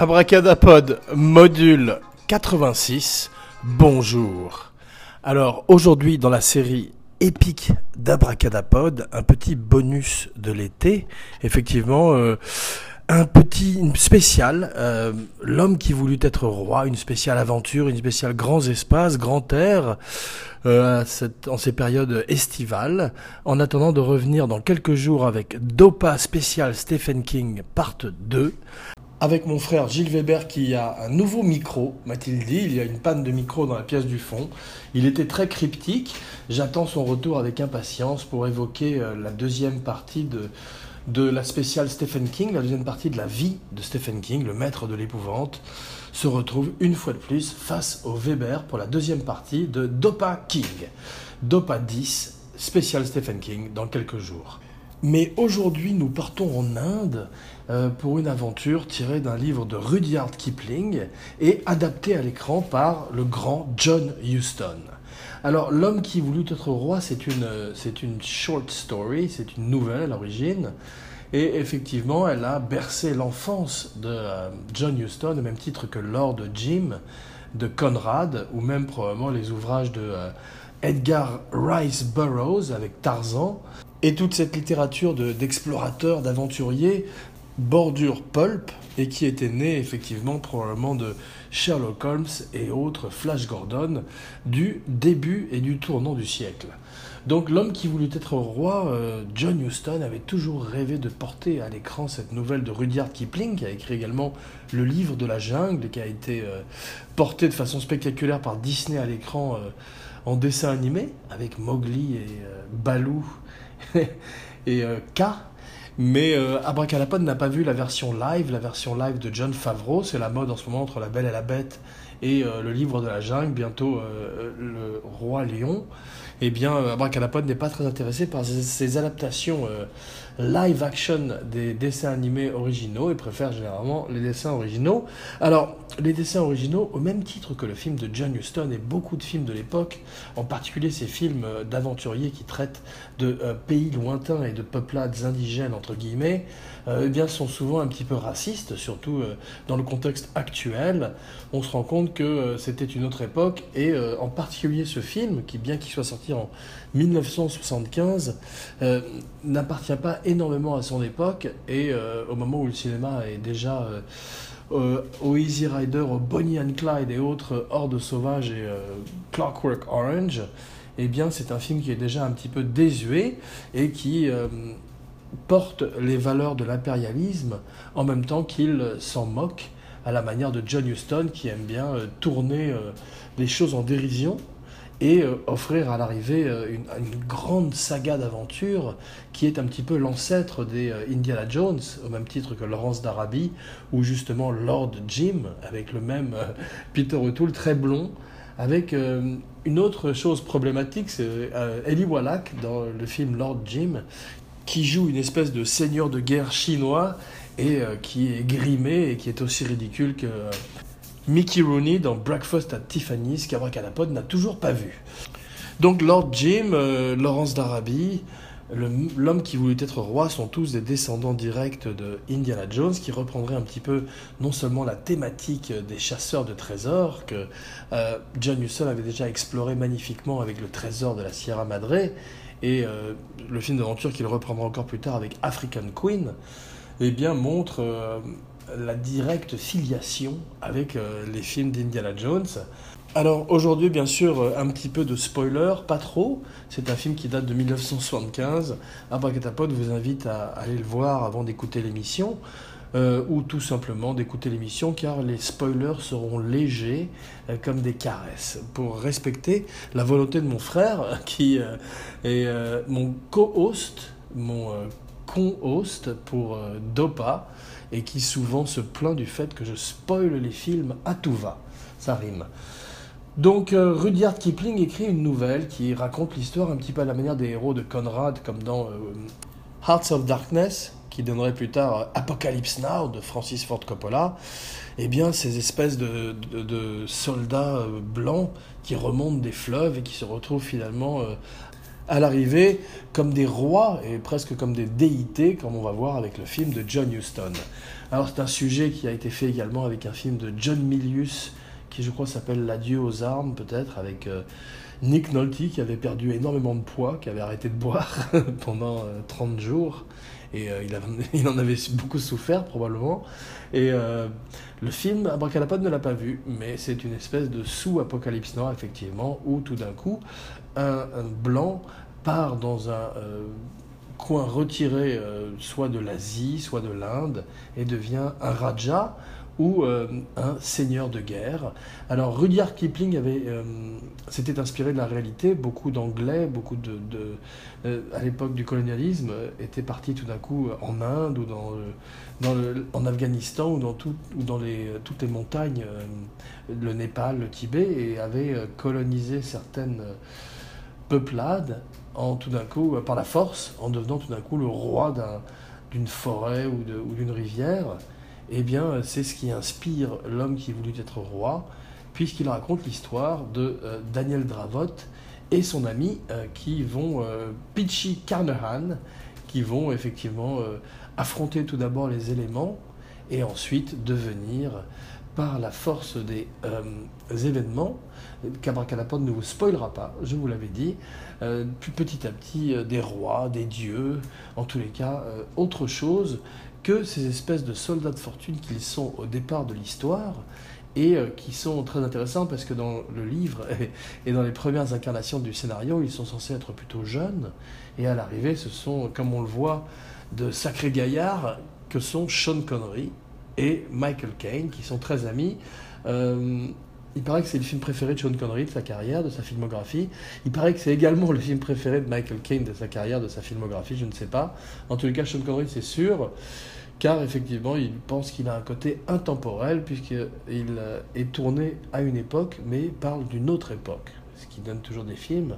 Abracadapod, module 86, bonjour. Alors aujourd'hui dans la série épique d'Abracadapod, un petit bonus de l'été, effectivement euh, un petit une spécial, euh, l'homme qui voulut être roi, une spéciale aventure, une spéciale grands espaces, grand air, euh, en ces périodes estivales, en attendant de revenir dans quelques jours avec Dopa spécial Stephen King part 2, avec mon frère Gilles Weber qui a un nouveau micro, m'a-t-il dit. Il y a une panne de micro dans la pièce du fond. Il était très cryptique. J'attends son retour avec impatience pour évoquer euh, la deuxième partie de, la spéciale Stephen King, la deuxième partie de la vie de Stephen King, le maître de l'épouvante, se retrouve une fois de plus face au Weber pour la deuxième partie de Dopa King. Dopa 10, spécial Stephen King, dans quelques jours. Mais aujourd'hui, nous partons en Inde pour une aventure tirée d'un livre de Rudyard Kipling et adaptée à l'écran par le grand John Huston. Alors, L'homme qui voulut être roi, c'est une, une short story, c'est une nouvelle à l'origine. Et effectivement, elle a bercé l'enfance de euh, John Huston, au même titre que Lord Jim, de Conrad, ou même probablement les ouvrages de euh, Edgar Rice Burroughs avec Tarzan. Et toute cette littérature d'explorateurs, d'aventuriers bordure pulp et qui était née effectivement probablement de Sherlock Holmes et autres Flash Gordon du début et du tournant du siècle. Donc l'homme qui voulut être roi, euh, John Huston, avait toujours rêvé de porter à l'écran cette nouvelle de Rudyard Kipling, qui a écrit également le livre de la jungle, qui a été euh, porté de façon spectaculaire par Disney à l'écran euh, en dessin animé, avec Mowgli et Baloo et K. Mais euh, n'a pas vu la version live, la version live de John Favreau. C'est la mode en ce moment entre La Belle et la Bête et euh, le livre de la jungle, bientôt euh, le Roi Lion. Eh bien, Abracadapod n'est pas très intéressé par ces, adaptations live action des dessins animés originaux et préfère généralement les dessins originaux. Alors, les dessins originaux, au même titre que le film de John Huston et beaucoup de films de l'époque, en particulier ces films d'aventuriers qui traitent de euh, pays lointains et de peuplades indigènes, entre guillemets, euh, eh bien, sont souvent un petit peu racistes, surtout euh, dans le contexte actuel. On se rend compte que c'était une autre époque et en particulier ce film, qui bien qu'il soit sorti en 1975, n'appartient pas énormément à son époque et euh, au moment où le cinéma est déjà euh, euh, au Easy Rider, au Bonnie and Clyde et autres Hordes sauvages et Clockwork Orange, eh bien c'est un film qui est déjà un petit peu désuet et qui porte les valeurs de l'impérialisme en même temps qu'il s'en moque à la manière de John Huston qui aime bien tourner les choses en dérision et euh, offrir à l'arrivée euh, une, grande saga d'aventure qui est un petit peu l'ancêtre des euh, Indiana Jones, au même titre que Laurence d'Arabie, ou justement Lord Jim, avec le même Peter O'Toole très blond, avec une autre chose problématique, c'est Eli Wallach dans le film Lord Jim, qui joue une espèce de seigneur de guerre chinois et qui est grimé et qui est aussi ridicule que Mickey Rooney dans Breakfast at Tiffany's qu'Abracadapod n'a toujours pas vu. Donc Lord Jim, euh, Laurence d'Arabie, l'homme qui voulut être roi sont tous des descendants directs de Indiana Jones qui reprendraient un petit peu non seulement la thématique des chasseurs de trésors que euh, John Huston avait déjà exploré magnifiquement avec le trésor de la Sierra Madre et euh, le film d'aventure qu'il reprendra encore plus tard avec African Queen, eh bien montre la directe filiation avec euh, les films d'Indiana Jones. Alors aujourd'hui, bien sûr, euh, un petit peu de spoiler, pas trop. C'est un film qui date de 1975. Abracatapod vous invite à aller le voir avant d'écouter l'émission. Euh, ou tout simplement d'écouter l'émission car les spoilers seront légers comme des caresses pour respecter la volonté de mon frère qui est mon co-host, mon con-host pour Dopa et qui souvent se plaint du fait que je spoil les films à tout va. Ça rime. Donc euh, Rudyard Kipling écrit une nouvelle qui raconte l'histoire un petit peu à la manière des héros de Conrad, comme dans euh, Hearts of Darkness, qui donnerait plus tard euh, Apocalypse Now de Francis Ford Coppola. Eh bien, ces espèces de, soldats blancs qui remontent des fleuves et qui se retrouvent finalement à l'arrivée comme des rois et presque comme des déités, comme on va voir avec le film de John Huston. Alors c'est un sujet qui a été fait également avec un film de John Milius, qui je crois s'appelle L'adieu aux armes peut-être, avec euh, Nick Nolte qui avait perdu énormément de poids, qui avait arrêté de boire pendant 30 euh, jours. Et euh, il, en avait beaucoup souffert probablement. Et le film Abracadapod ne l'a pas vu, mais c'est une espèce de sous-apocalypse noir, effectivement, où tout d'un coup, un, blanc part dans un coin retiré soit de l'Asie, soit de l'Inde, et devient un Raja, ou euh, un seigneur de guerre. Alors Rudyard Kipling avait, euh, s'était inspiré de la réalité. Beaucoup d'Anglais, beaucoup de, euh, à l'époque du colonialisme, étaient partis tout d'un coup en Inde ou en Afghanistan ou dans, toutes les montagnes, le Népal, le Tibet, et avaient colonisé certaines peuplades en tout d'un coup par la force, en devenant tout d'un coup le roi d'une forêt ou d'une rivière eh bien, c'est ce qui inspire l'homme qui voulut être roi, puisqu'il raconte l'histoire de euh, Daniel Dravot et son ami euh, qui vont, euh, Carnahan, qui vont effectivement affronter tout d'abord les éléments et ensuite devenir, par la force des événements, qu'Abracadapod ne vous spoilera pas, je vous l'avais dit, petit à petit des rois, des dieux, en tous les cas, autre chose que ces espèces de soldats de fortune qu'ils sont au départ de l'histoire et euh, qui sont très intéressants parce que dans le livre et dans les premières incarnations du scénario, ils sont censés être plutôt jeunes et à l'arrivée, ce sont, comme on le voit, de sacrés gaillards que sont Sean Connery et Michael Caine qui sont très amis. Euh, il paraît que c'est le film préféré de Sean Connery de sa carrière, de sa filmographie. Il paraît que c'est également le film préféré de Michael Caine de sa carrière, de sa filmographie, je ne sais pas. En tout cas, Sean Connery, c'est sûr, car effectivement, il pense qu'il a un côté intemporel, puisqu'il euh, est tourné à une époque, mais parle d'une autre époque, ce qui donne toujours des films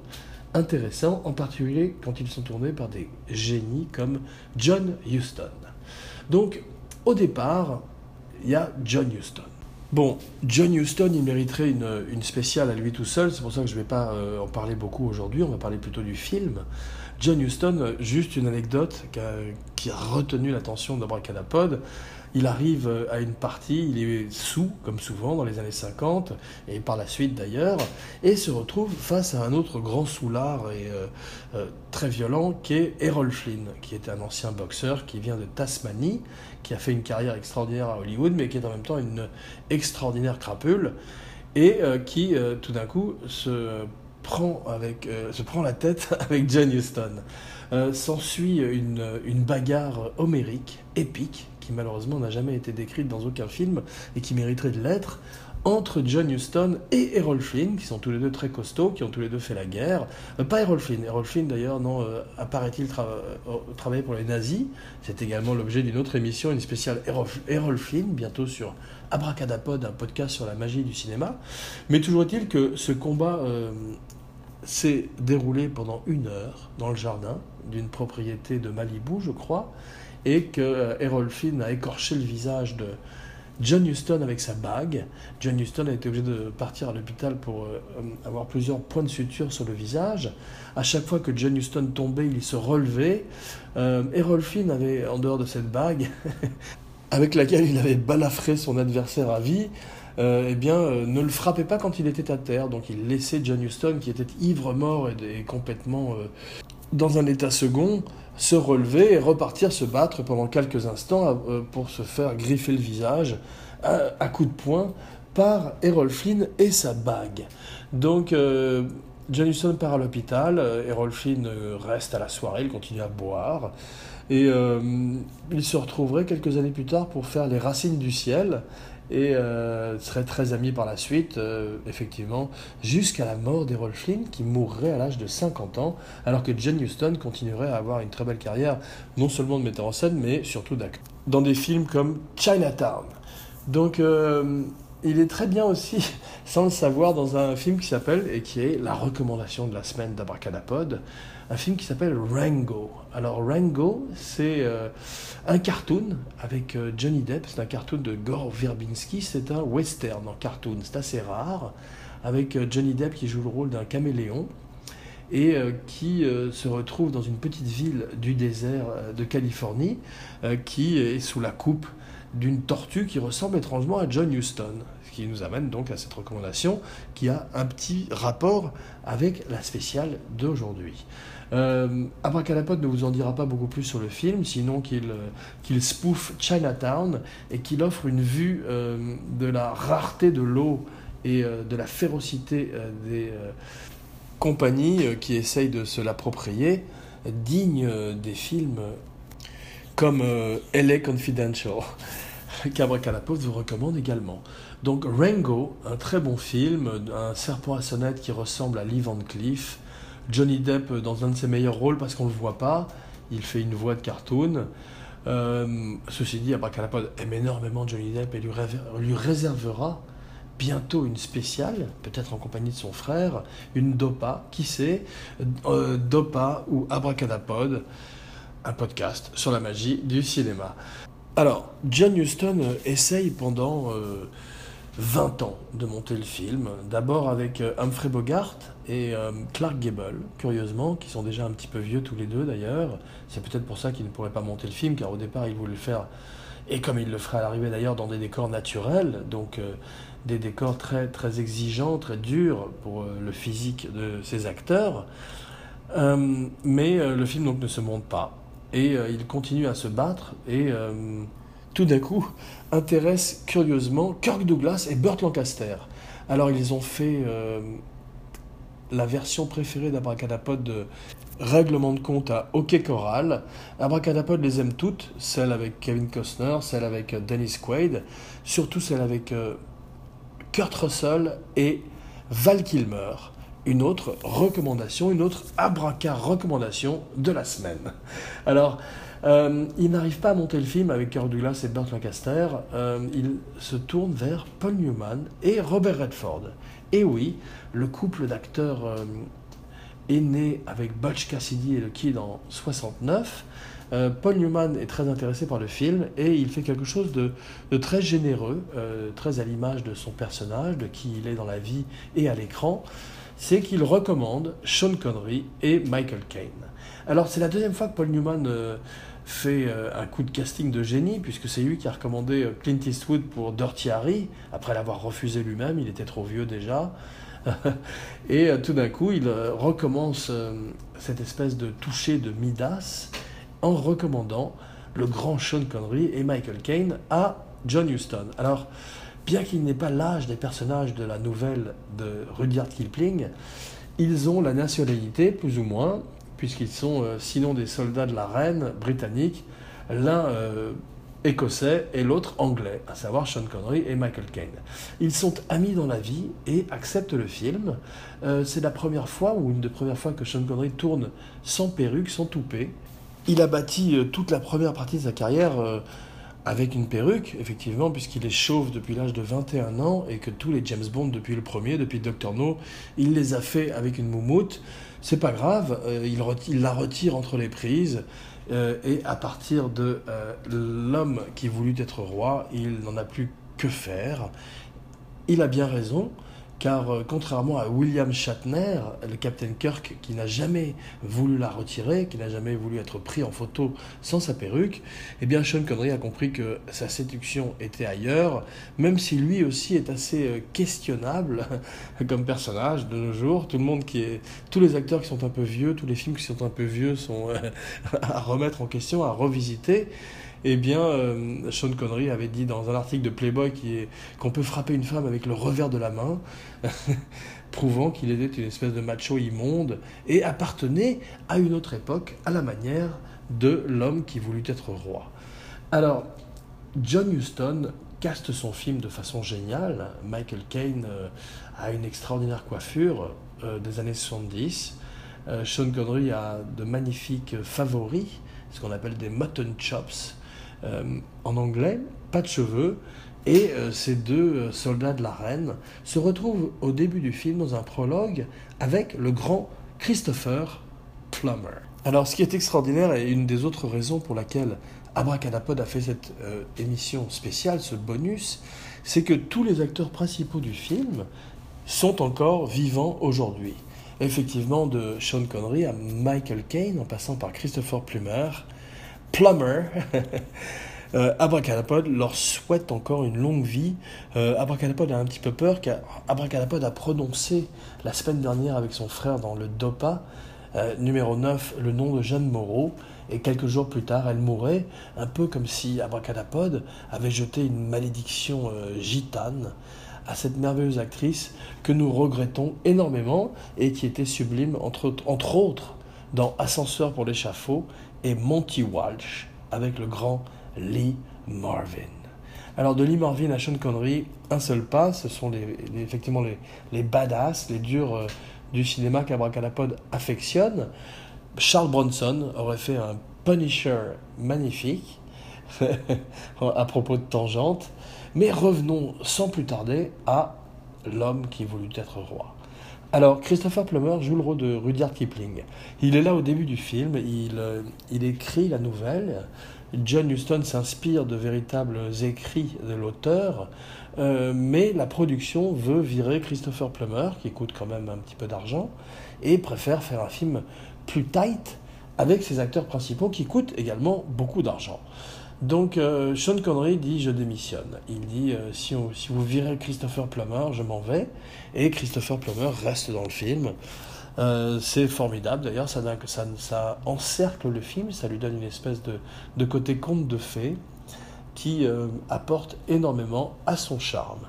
intéressants, en particulier quand ils sont tournés par des génies comme John Huston. Donc, au départ, il y a John Huston. Bon, John Huston, il mériterait une, spéciale à lui tout seul, c'est pour ça que je ne vais pas euh, en parler beaucoup aujourd'hui, on va parler plutôt du film. John Huston, euh, juste une anecdote qui a, qui a retenu l'attention d'Abracadapod, il arrive euh, à une partie, il est sous, comme souvent dans les années 50, et par la suite d'ailleurs, et se retrouve face à un autre grand soulard et euh, très violent qui est Errol Flynn, qui est un ancien boxeur qui vient de Tasmanie, qui a fait une carrière extraordinaire à Hollywood, mais qui est en même temps une extraordinaire crapule, et qui tout d'un coup se prend, la tête avec John Huston. S'ensuit une bagarre homérique, épique, malheureusement n'a jamais été décrite dans aucun film et qui mériterait de l'être, entre John Huston et Errol Flynn, qui sont tous les deux très costauds, qui ont tous les deux fait la guerre. Euh, pas Errol Flynn. Errol Flynn, d'ailleurs, non, euh, apparaît-il euh, travailler pour les nazis. C'est également l'objet d'une autre émission, une spéciale Errol, Flynn, bientôt sur Abracadapod, un podcast sur la magie du cinéma. Mais toujours est-il que ce combat s'est déroulé pendant une heure dans le jardin d'une propriété de Malibu, je crois et que euh, Errol Flynn a écorché le visage de John Huston avec sa bague. John Huston a été obligé de partir à l'hôpital pour euh, avoir plusieurs points de suture sur le visage. À chaque fois que John Huston tombait, il se relevait. Euh, Errol Flynn avait, en dehors de cette bague, avec laquelle il avait balafré son adversaire à vie, eh bien, ne le frappait pas quand il était à terre. Donc il laissait John Huston, qui était ivre-mort et, complètement dans un état second, se relever et repartir se battre pendant quelques instants euh, pour se faire griffer le visage à, coups de poing par Errol Flynn et sa bague. Donc euh, John Huston part à l'hôpital, euh, Errol Flynn reste à la soirée, il continue à boire, et il se retrouverait quelques années plus tard pour faire Les Racines du Ciel, et euh, serait très ami par la suite, euh, effectivement, jusqu'à la mort d'Errol Flynn, qui mourrait à l'âge de 50 ans, alors que John Huston continuerait à avoir une très belle carrière, non seulement de metteur en scène, mais surtout d'acteur, dans des films comme Chinatown. Donc, euh, il est très bien aussi, sans le savoir, dans un film qui s'appelle, et qui est la recommandation de la semaine d'Abracadapod, un film qui s'appelle Rango. Alors Rango, c'est euh, un cartoon avec euh, Johnny Depp, c'est un cartoon de Gore Verbinski, c'est un western en cartoon, c'est assez rare, avec euh, Johnny Depp qui joue le rôle d'un caméléon. et qui se retrouve dans une petite ville du désert de Californie qui est sous la coupe d'une tortue qui ressemble étrangement à John Huston. Ce qui nous amène donc à cette recommandation qui a un petit rapport avec la spéciale d'aujourd'hui. Euh, Abracadapod ne vous en dira pas beaucoup plus sur le film, sinon qu'il euh, qu'il spoof Chinatown et qu'il offre une vue euh, de la rareté de l'eau et euh, de la férocité des compagnies qui essayent de se l'approprier, digne des films comme LA Confidential, qu'Abracadapod vous recommande également. Donc Rango, un très bon film, un serpent à sonnette qui ressemble à Lee Van Cleef, Johnny Depp dans un de ses meilleurs rôles parce qu'on ne le voit pas, il fait une voix de cartoon. Euh, ceci dit, Abracadapod aime énormément Johnny Depp et lui, réservera bientôt une spéciale, peut-être en compagnie de son frère, une Dopa, qui sait, euh, Dopa ou Abracadapod, un podcast sur la magie du cinéma. Alors, John Huston essaye pendant... Euh, 20 ans de monter le film, d'abord avec euh, Humphrey Bogart et euh, Clark Gable, curieusement, qui sont déjà un petit peu vieux tous les deux d'ailleurs. C'est peut-être pour ça qu'ils ne pourraient pas monter le film, car au départ ils voulaient le faire, et comme ils le feraient à l'arrivée d'ailleurs, dans des décors naturels, donc euh, des décors très, très exigeants, très durs pour le physique de ces acteurs. mais le film donc ne se monte pas, et il continue à se battre, et tout d'un coup, intéresse curieusement Kirk Douglas et Burt Lancaster. Alors ils ont fait euh, la version préférée d'Abracadapod de Règlement de compte à Hockey Choral. Abracadapod les aime toutes, celle avec Kevin Costner, celle avec euh, Dennis Quaid, surtout celle avec euh, Kurt Russell et Val Kilmer. Une autre recommandation, une autre abraca recommandation de la semaine. Alors, euh, il n'arrive pas à monter le film avec Kirk Douglas et Burt Lancaster. Il se tourne vers Paul Newman et Robert Redford. Et oui, le couple d'acteurs euh, est né avec Butch Cassidy et le Kid en 69. Paul Newman est très intéressé par le film et il fait quelque chose de, très généreux, très à l'image de son personnage, de qui il est dans la vie et à l'écran. C'est qu'il recommande Sean Connery et Michael Caine. Alors c'est la deuxième fois que Paul Newman fait euh, un coup de casting de génie, puisque c'est lui qui a recommandé euh, Clint Eastwood pour Dirty Harry, après l'avoir refusé lui-même, il était trop vieux déjà. et euh, tout d'un coup, il recommence cette espèce de toucher de Midas en recommandant le grand Sean Connery et Michael Caine à John Huston. Alors, bien qu'il n'ait pas l'âge des personnages de la nouvelle de Rudyard Kipling, ils ont la nationalité, plus ou moins, puisqu'ils sont euh, sinon des soldats de la reine britannique, l'un euh, écossais et l'autre anglais, à savoir Sean Connery et Michael Caine. Ils sont amis dans la vie et acceptent le film. Euh, c'est la première fois, ou une des premières fois, que Sean Connery tourne sans perruque, sans toupet. Il a bâti toute la première partie de sa carrière avec une perruque, effectivement, puisqu'il est chauve depuis l'âge de 21 ans et que tous les James Bond depuis le premier, depuis Dr No, il les a fait avec une moumoute. C'est pas grave, euh, il, la retire entre les prises. Euh, et à partir de euh, l'homme qui voulut être roi, il n'en a plus que faire. Il a bien raison car euh, contrairement à William Shatner, le Captain Kirk qui n'a jamais voulu la retirer, qui n'a jamais voulu être pris en photo sans sa perruque, eh bien Sean Connery a compris que sa séduction était ailleurs, même si lui aussi est assez euh, questionnable comme personnage de nos jours. Tout le monde qui est, tous les acteurs qui sont un peu vieux, tous les films qui sont un peu vieux sont euh, à remettre en question, à revisiter eh bien, euh, Sean Connery avait dit dans un article de Playboy qu'on peut frapper une femme avec le revers de la main, prouvant qu'il était une espèce de macho immonde et appartenait à une autre époque, à la manière de l'homme qui voulut être roi. Alors, John Huston caste son film de façon géniale. Michael Caine euh, a une extraordinaire coiffure euh, des années 70. Sean Connery a de magnifiques favoris, ce qu'on appelle des mutton chops, en anglais, pas de cheveux, et euh, ces deux euh, soldats de la reine se retrouvent au début du film dans un prologue avec le grand Christopher Plummer. Alors ce qui est extraordinaire et une des autres raisons pour laquelle Abracadapod a fait cette émission spéciale, ce bonus, c'est que tous les acteurs principaux du film sont encore vivants aujourd'hui. effectivement de Sean Connery à Michael Caine en passant par Christopher Plummer. Plummer Euh, Abracadapod leur souhaite encore une longue vie. Euh, Abracadapod a un petit peu peur car Abracadapod a prononcé la semaine dernière avec son frère dans le DOPA, euh, numéro 9, le nom de Jeanne Moreau. Et quelques jours plus tard, elle mourrait, un peu comme si Abracadapod avait jeté une malédiction gitane à cette merveilleuse actrice que nous regrettons énormément et qui était sublime, entre autres, dans Ascenseur pour l'échafaud et Monty Walsh avec le grand Lee Marvin. Alors de Lee Marvin à Sean Connery, un seul pas, ce sont effectivement les, les, badass, les durs euh, du cinéma qu'Abracadapod affectionne. Charles Bronson aurait fait un Punisher magnifique à propos de tangente. Mais revenons sans plus tarder à l'homme qui voulut être roi. Alors, Christopher Plummer joue le rôle de Rudyard Kipling. Il est là au début du film, il, euh, écrit la nouvelle, John Huston s'inspire de véritables écrits de l'auteur, euh, mais la production veut virer Christopher Plummer, qui coûte quand même un petit peu d'argent, et préfère faire un film plus tight avec ses acteurs principaux qui coûtent également beaucoup d'argent. Donc euh, Sean Connery dit je démissionne. Il dit euh, si, vous virez Christopher Plummer, je m'en vais. Et Christopher Plummer reste dans le film. Euh, c'est formidable d'ailleurs, ça, encercle le film, ça lui donne une espèce de, côté conte de fées qui apporte énormément à son charme.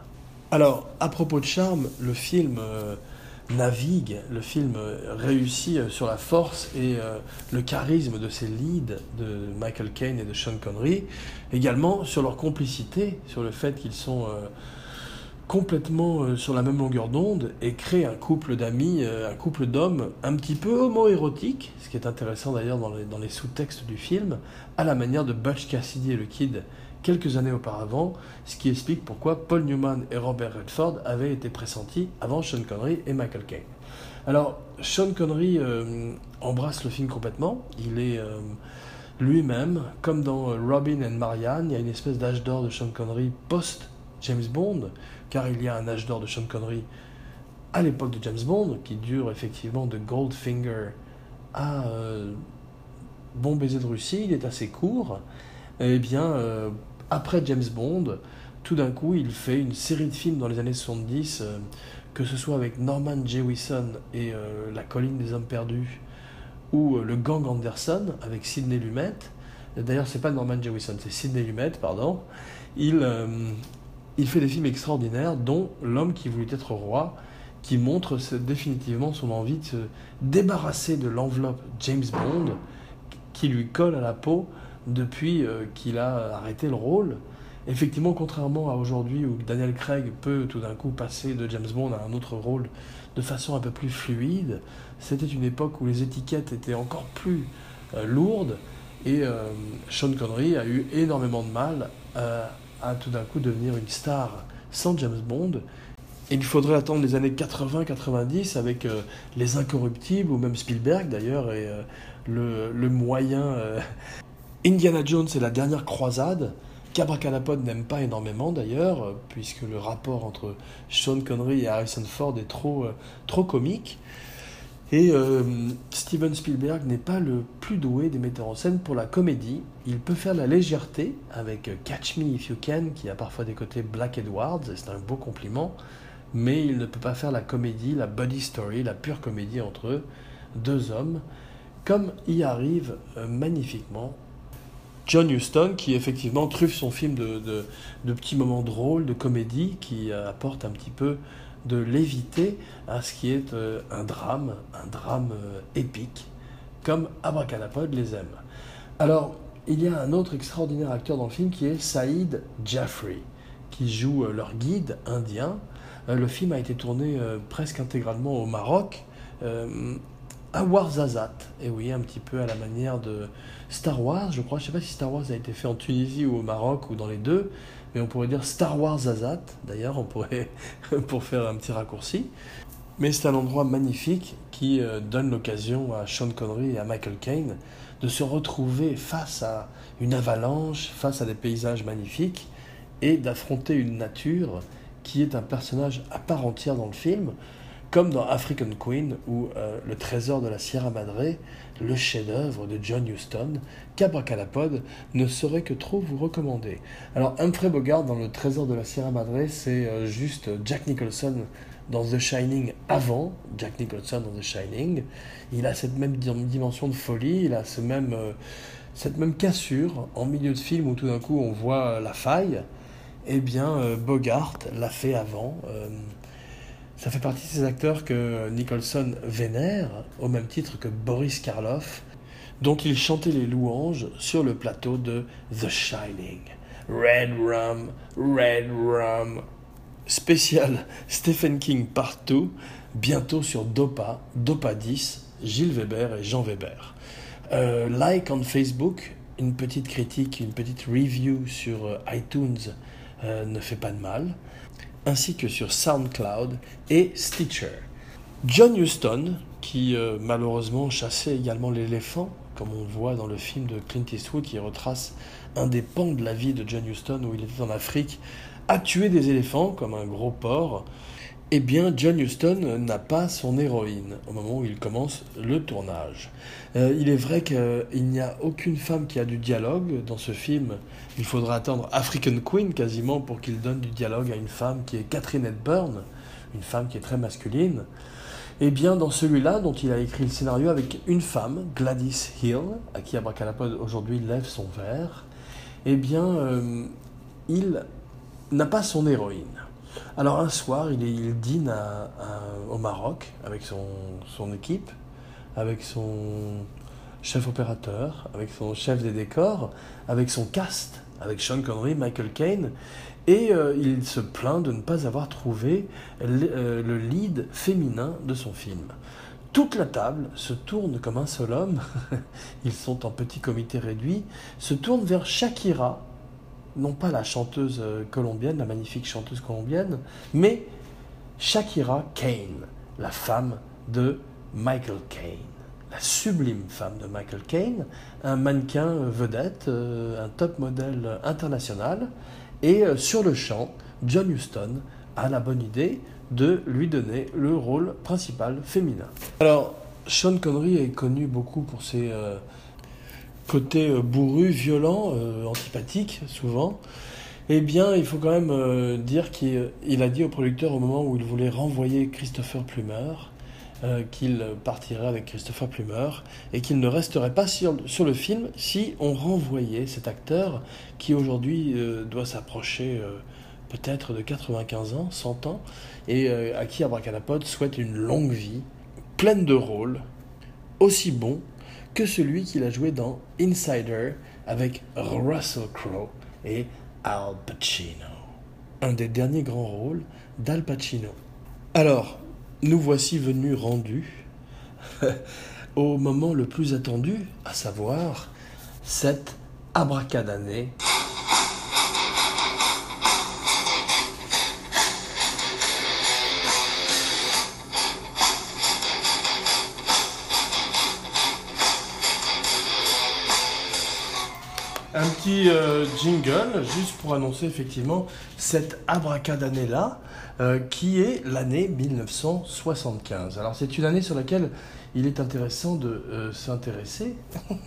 Alors, à propos de charme, le film navigue, le film réussit sur la force et le charisme de ses leads de Michael Caine et de Sean Connery, également sur leur complicité, sur le fait qu'ils sont complètement euh, sur la même longueur d'onde et crée un couple d'amis, euh, un couple d'hommes un petit peu homo-érotique, ce qui est intéressant d'ailleurs dans les, dans les sous-textes du film, à la manière de Butch Cassidy et le Kid quelques années auparavant, ce qui explique pourquoi Paul Newman et Robert Redford avaient été pressentis avant Sean Connery et Michael Caine. Alors, Sean Connery euh, embrasse le film complètement, il est lui-même, comme dans Robin and Marianne, il y a une espèce d'âge d'or de Sean Connery post-James Bond, car il y a un âge d'or de Sean Connery à l'époque de James Bond, qui dure effectivement de Goldfinger à euh, Bon baiser de Russie, il est assez court. Eh bien, euh, après James Bond, tout d'un coup, il fait une série de films dans les années 70, euh, que ce soit avec Norman Jewison et La colline des hommes perdus, ou Le gang Anderson avec Sidney Lumet. D'ailleurs, c'est pas Norman Jewison, c'est Sidney Lumet, pardon. Il il fait des films extraordinaires, dont L'homme qui voulut être roi, qui montre définitivement son envie de se débarrasser de l'enveloppe James Bond qui lui colle à la peau depuis euh, qu'il a arrêté le rôle. Effectivement, contrairement à aujourd'hui où Daniel Craig peut tout d'un coup passer de James Bond à un autre rôle de façon un peu plus fluide, c'était une époque où les étiquettes étaient encore plus euh, lourdes et euh, Sean Connery a eu énormément de mal à tout d'un coup devenir une star sans James Bond. il faudrait attendre les années 80-90 avec Les Incorruptibles ou même Spielberg d'ailleurs et le, moyen Indiana Jones et la dernière croisade qu'Abracadapod n'aime pas énormément d'ailleurs puisque le rapport entre Sean Connery et Harrison Ford est trop, trop comique. Et euh, Steven Spielberg n'est pas le plus doué des metteurs en scène pour la comédie. Il peut faire la légèreté avec Catch Me If You Can, qui a parfois des côtés Black Edwards, et c'est un beau compliment, mais il ne peut pas faire la comédie, la body story, la pure comédie entre deux hommes, comme y arrive euh, magnifiquement John Huston, qui effectivement truffe son film de, de petits moments drôles, de comédie, qui apporte un petit peu de l'éviter à ce qui est euh, un drame, un drame euh, épique, comme Abracadapod les aime. Alors, il y a un autre extraordinaire acteur dans le film qui est Saïd Jaffrey, qui joue euh, leur guide indien. le film a été tourné presque intégralement au Maroc, à Ouarzazate, et oui, un petit peu à la manière de Star Wars, je crois. Je ne sais pas si Star Wars a été fait en Tunisie ou au Maroc ou dans les deux, mais on pourrait dire Star Wars Azat, d'ailleurs, on pourrait, pour faire un petit raccourci. Mais c'est un endroit magnifique qui euh, donne l'occasion à Sean Connery et à Michael Caine de se retrouver face à une avalanche, face à des paysages magnifiques et d'affronter une nature qui est un personnage à part entière dans le film, comme dans African Queen ou euh, Le Trésor de la Sierra Madre, le chef-d'œuvre de John Huston, qu'Abracadapod ne saurait que trop vous recommander. Alors Humphrey Bogart dans Le Trésor de la Sierra Madre, c'est euh, juste Jack Nicholson dans The Shining avant Jack Nicholson dans The Shining. Il a cette même dimension de folie, il a ce même, euh, cette même cassure en milieu de film où tout d'un coup on voit la faille. Eh bien, Bogart l'a fait avant. Ça fait partie de ces acteurs que Nicholson vénère, au même titre que Boris Karloff, dont il chantait les louanges sur le plateau de The Shining. Red Rum, Red Rum. Spécial Stephen King partout, bientôt sur Dopa, Dopa 10, Gilles Weber et Jean Weber. Euh, like on Facebook, une petite critique, une petite review sur euh, iTunes euh, ne fait pas de mal ainsi que sur SoundCloud et Stitcher. John Huston, qui euh, malheureusement chassait également l'éléphant, comme on voit dans le film de Clint Eastwood qui retrace un des pans de la vie de John Huston où il était en Afrique, a tué des éléphants comme un gros porc eh bien, John Huston n'a pas son héroïne au moment où il commence le tournage. Euh, il est vrai qu'il n'y a aucune femme qui a du dialogue dans ce film. Il faudra attendre African Queen quasiment pour qu'il donne du dialogue à une femme qui est Catherine Hepburn, une femme qui est très masculine. Eh bien, dans celui-là, dont il a écrit le scénario avec une femme, Gladys Hill, à qui Abracadapod aujourd'hui lève son verre, eh bien, euh, il n'a pas son héroïne. Alors un soir, il, dîne au Maroc avec son, équipe, avec son chef opérateur, avec son chef des décors, avec son cast, avec Sean Connery, Michael Caine, et euh, il se plaint de ne pas avoir trouvé euh, le lead féminin de son film. Toute la table se tourne comme un seul homme, ils sont en petit comité réduit, se tourne vers Shakira, non pas la chanteuse euh, colombienne, la magnifique chanteuse colombienne, mais Shakira Kane, la femme de Michael Caine, la sublime femme de Michael Caine, un mannequin euh, vedette, euh, un top modèle international, et sur le champ, John Huston a la bonne idée de lui donner le rôle principal féminin. Alors, Sean Connery est connu beaucoup pour ses côté euh, bourru, violent, euh, antipathique souvent, eh bien, il faut quand même euh, dire qu'il a dit au producteur au moment où il voulait renvoyer Christopher Plummer qu'il partirait avec Christopher Plummer et qu'il ne resterait pas sur, sur, le film si on renvoyait cet acteur qui aujourd'hui doit s'approcher peut-être de 95 ans, 100 ans, et à qui Abracadapod souhaite une longue vie, pleine de rôles, aussi bons que celui qu'il a joué dans Insider avec Russell Crowe et Al Pacino. Un des derniers grands rôles d'Al Pacino. Alors, nous voici venus rendus au moment le plus attendu, à savoir cette abracadannée petit euh, jingle juste pour annoncer effectivement cette abracadannée-là, euh, qui est l'année 1975. Alors c'est une année sur laquelle il est intéressant de euh, s'intéresser,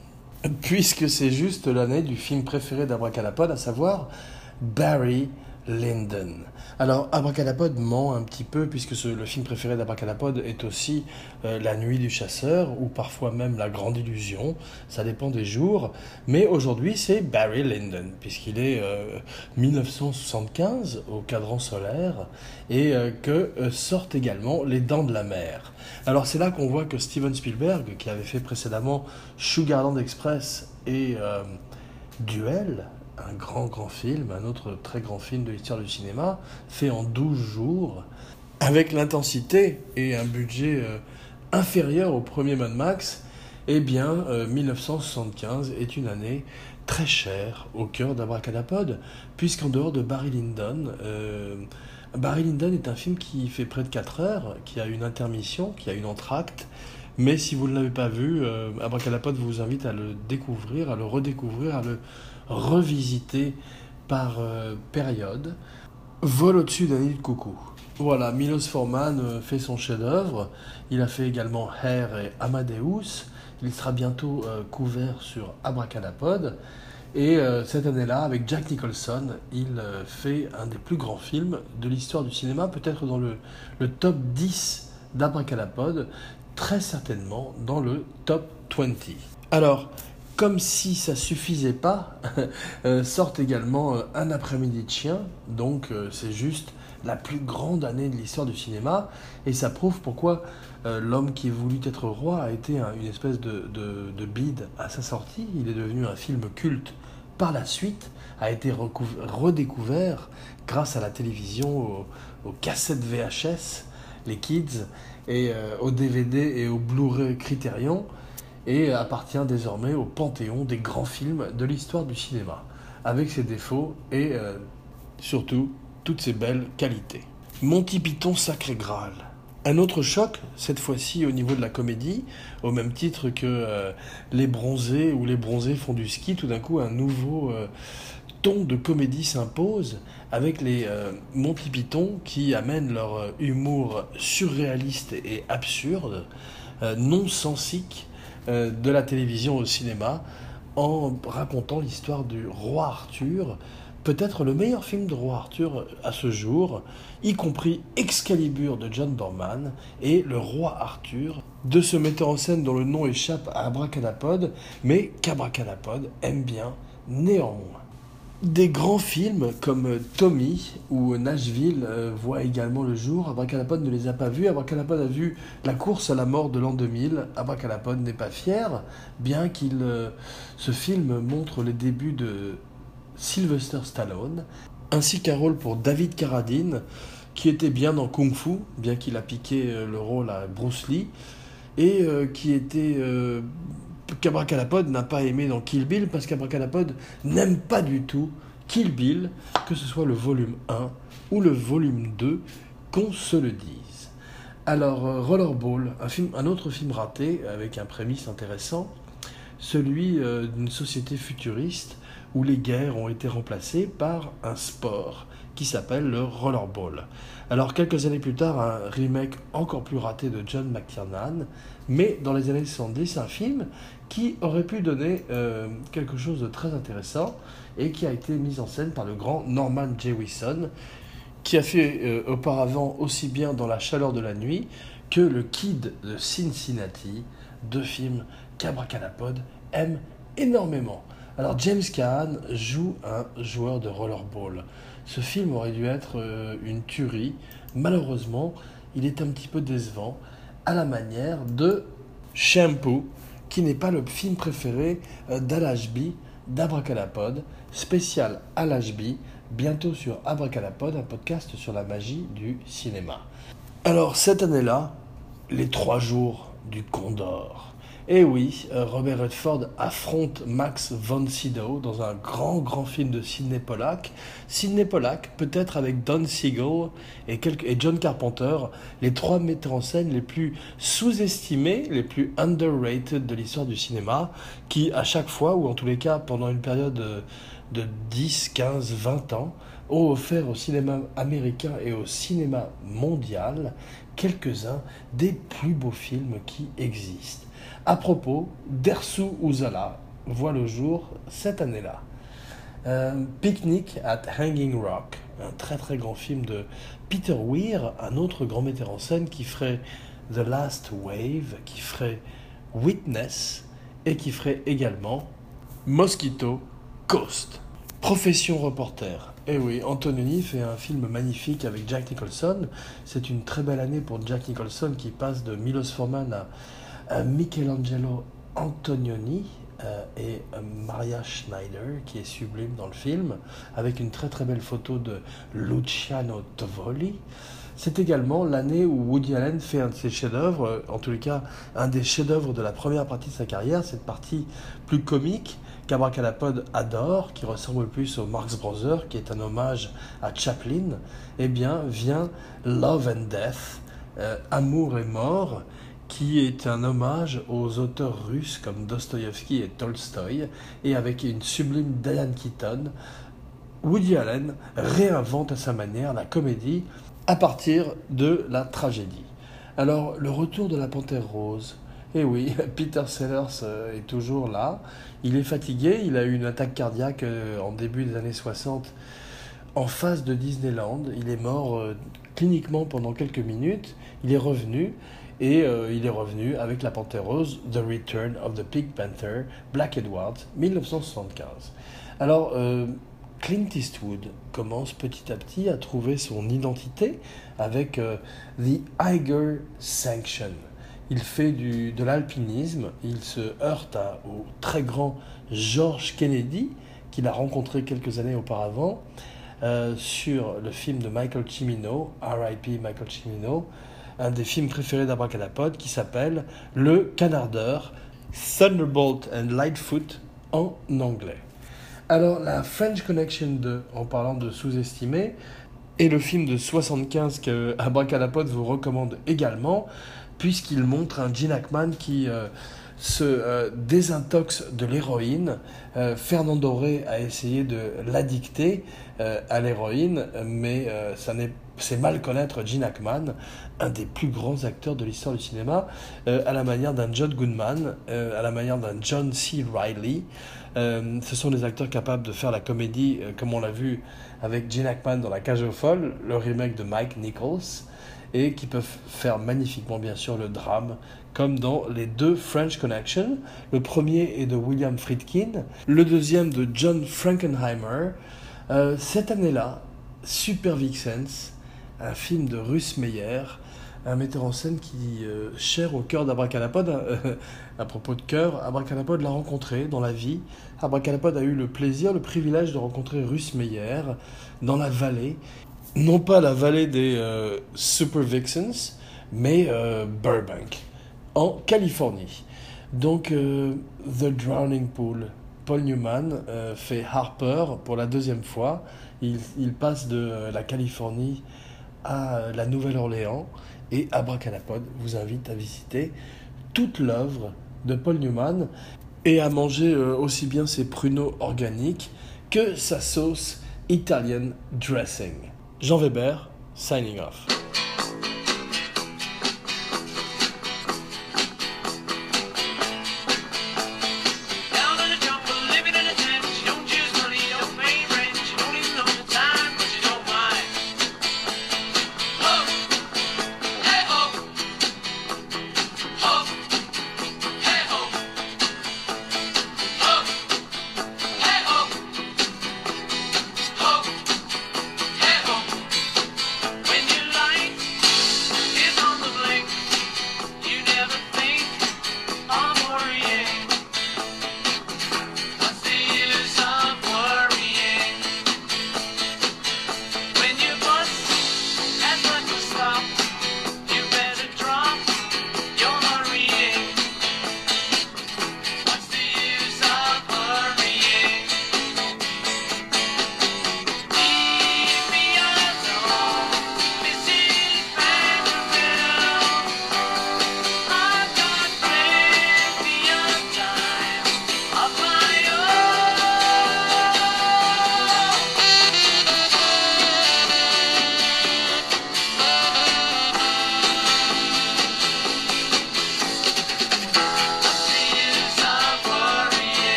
puisque c'est juste l'année du film préféré d'Abracadapod, à savoir Barry Lyndon. Alors, Abracadapod ment un petit peu, puisque le film préféré d'Abracadapod est aussi euh, La Nuit du Chasseur, ou parfois même La Grande Illusion, ça dépend des jours. Mais aujourd'hui, c'est Barry Lyndon, puisqu'il est 1975 euh, au cadran solaire, et euh, que sortent également Les Dents de la Mer. Alors, c'est là qu'on voit que Steven Spielberg, qui avait fait précédemment Sugarland Express et Duel, un grand, grand film, un autre très grand film de l'histoire du cinéma, fait en 12 jours, avec l'intensité et un budget euh, inférieur au premier Mad Max, eh bien, 1975 euh, est une année très chère au cœur d'Abracadapod, puisqu'en dehors de Barry Lyndon, euh, Barry Lyndon est un film qui fait près de 4 heures, qui a une intermission, qui a une entracte, mais si vous ne l'avez pas vu, Abracadapod vous invite à le découvrir, à le redécouvrir, à le revisité par euh, période, Vol au-dessus d'un nid de coucou. Voilà, Milos Forman euh, fait son chef-d'œuvre. Il a fait également Hair et Amadeus. Il sera bientôt euh, couvert sur Abracadapod. Et cette année-là, avec Jack Nicholson, il fait un des plus grands films de l'histoire du cinéma, peut-être dans le, le, top 10 d'Abracadapod, très certainement dans le top 20. Alors, comme si ça suffisait pas, sort également Un après-midi de chien, donc c'est juste la plus grande année de l'histoire du cinéma, et ça prouve pourquoi euh, L'homme qui voulu être roi a été une espèce de, de, bide à sa sortie. Il est devenu un film culte par la suite, a été redécouvert grâce à la télévision, aux, cassettes VHS, les kids, et euh, aux DVD et au Blu-ray Criterion, et appartient désormais au panthéon des grands films de l'histoire du cinéma, avec ses défauts et euh, surtout toutes ses belles qualités. Monty Python Sacré Graal. Un autre choc, cette fois-ci au niveau de la comédie, au même titre que euh, Les Bronzés ou Les Bronzés font du ski, tout d'un coup un nouveau euh, ton de comédie s'impose avec les Monty Python qui amènent leur humour surréaliste et absurde, non sensique de la télévision au cinéma, en racontant l'histoire du roi Arthur, peut-être le meilleur film de Roi Arthur à ce jour, y compris Excalibur de John Dorman et Le Roi Arthur de ce metteur en scène dont le nom échappe à Abracadapod, mais qu'Abracadapod aime bien néanmoins. Des grands films comme Tommy ou Nashville euh, voient également le jour. Abracadapod ne les a pas vus. Abracadapod a vu La course à la mort de l'an 2000. Abracadapod n'est pas fier, bien qu'il euh, ce film montre les débuts de Sylvester Stallone, ainsi qu'un rôle pour David Carradine, qui était bien dans Kung Fu, bien qu'il a piqué euh, le rôle à Bruce Lee, et euh, qui était euh, qu'Abracadapod n'a pas aimé dans Kill Bill, parce qu'Abracadapod n'aime pas du tout Kill Bill, que ce soit le volume 1 ou le volume 2, qu'on se le dise. Alors, Rollerball, un, film, un autre film raté, avec un prémisse intéressant, celui d'une société futuriste où les guerres ont été remplacées par un sport qui s'appelle le rollerball. Alors quelques années plus tard, un remake encore plus raté de John McTiernan, mais dans les années 70, un film qui aurait pu donner euh, quelque chose de très intéressant et qui a été mis en scène par le grand Norman Jewison, qui a fait euh, auparavant aussi bien dans La chaleur de la nuit que Le Kid de Cincinnati, deux films qu'Abracadapod aime énormément. Alors James Caan joue un joueur de rollerball. Ce film aurait dû être euh, une tuerie. Malheureusement, il est un petit peu décevant à la manière de Shampoo, qui n'est pas le film préféré euh, d'Alashby, d'Abracadapod, spécial Alashby, bientôt sur Abracadapod, un podcast sur la magie du cinéma. Alors cette année-là, les trois jours du Condor. Et eh oui, euh, Robert Redford affronte Max von Sydow dans un grand, grand film de Sidney Pollack. Sidney Pollack, peut-être avec Don Siegel et, et John Carpenter, les trois metteurs en scène les plus sous-estimés, les plus underrated de l'histoire du cinéma, qui à chaque fois, ou en tous les cas pendant une période de 10, 15, 20 ans, ont offert au cinéma américain et au cinéma mondial quelques-uns des plus beaux films qui existent à propos d'Ersu Uzala voit le jour cette année-là. Euh, Picnic at Hanging Rock, un très très grand film de Peter Weir, un autre grand metteur en scène qui ferait The Last Wave, qui ferait Witness et qui ferait également Mosquito Coast. Profession reporter. Eh oui, Antonini fait un film magnifique avec Jack Nicholson. C'est une très belle année pour Jack Nicholson qui passe de Milos Forman à Michelangelo Antonioni euh, et Maria Schneider, qui est sublime dans le film, avec une très très belle photo de Luciano Tovoli. C'est également l'année où Woody Allen fait un de ses chefs-d'œuvre, euh, en tous les cas un des chefs-d'œuvre de la première partie de sa carrière, cette partie plus comique qu'Abracadapod adore, qui ressemble plus au Marx Brothers, qui est un hommage à Chaplin. Eh bien, vient Love and Death, euh, Amour et mort, qui est un hommage aux auteurs russes comme Dostoïevski et Tolstoï, et avec une sublime Diane Keaton, Woody Allen réinvente à sa manière la comédie à partir de la tragédie. Alors, le retour de la panthère rose. Eh oui, Peter Sellers euh, est toujours là. Il est fatigué, il a eu une attaque cardiaque euh, en début des années 60 en face de Disneyland. Il est mort euh, cliniquement pendant quelques minutes. Il est revenu et il est revenu avec La Panthère Rose, The Return of the Pig Panther, Black Edward, 1975. Alors, Clint Eastwood commence petit à petit à trouver son identité avec euh, The Eiger Sanction. Il fait de l'alpinisme, il se heurte au très grand George Kennedy, qu'il a rencontré quelques années auparavant, euh, sur le film de Michael Cimino, R.I.P. Michael Cimino, un des films préférés d'Abracadapod qui s'appelle Le Canardeur, Thunderbolt and Lightfoot en anglais. Alors, la French Connection 2, en parlant de sous-estimé, est le film de 75 que Abracadapod vous recommande également, puisqu'il montre un Gene Hackman qui euh, se euh, désintoxe de l'héroïne. Euh, Fernando Rey a essayé de l'addicter à l'héroïne, mais ça n'est c'est mal connaître Gene Hackman, un des plus grands acteurs de l'histoire du cinéma, à la manière d'un John Goodman, à la manière d'un John C. Riley. Euh, ce sont des acteurs capables de faire la comédie, euh, comme on l'a vu avec Gene Hackman dans La Cage aux Folles, le remake de Mike Nichols, et qui peuvent faire magnifiquement, bien sûr, le drame, comme dans les deux French Connection. Le premier est de William Friedkin, le deuxième de John Frankenheimer. Euh, cette année-là, Super Vixens, un film de Russ Meyer, un metteur en scène qui euh, cher au cœur d'Abracadapod. Euh, à propos de cœur, Abracadapod l'a rencontré dans la vie. Abracadapod a eu le plaisir, le privilège de rencontrer Russ Meyer dans la vallée. Non pas la vallée des euh, Super Vixens, mais Burbank, en Californie. Donc, The Drowning Pool. Paul Newman fait Harper pour la deuxième fois. Il passe de la Californie à la Nouvelle-Orléans et Abracadapod vous invite à visiter toute l'œuvre de Paul Newman et à manger euh, aussi bien ses pruneaux organiques que sa sauce Italian dressing. Jean Weber, signing off.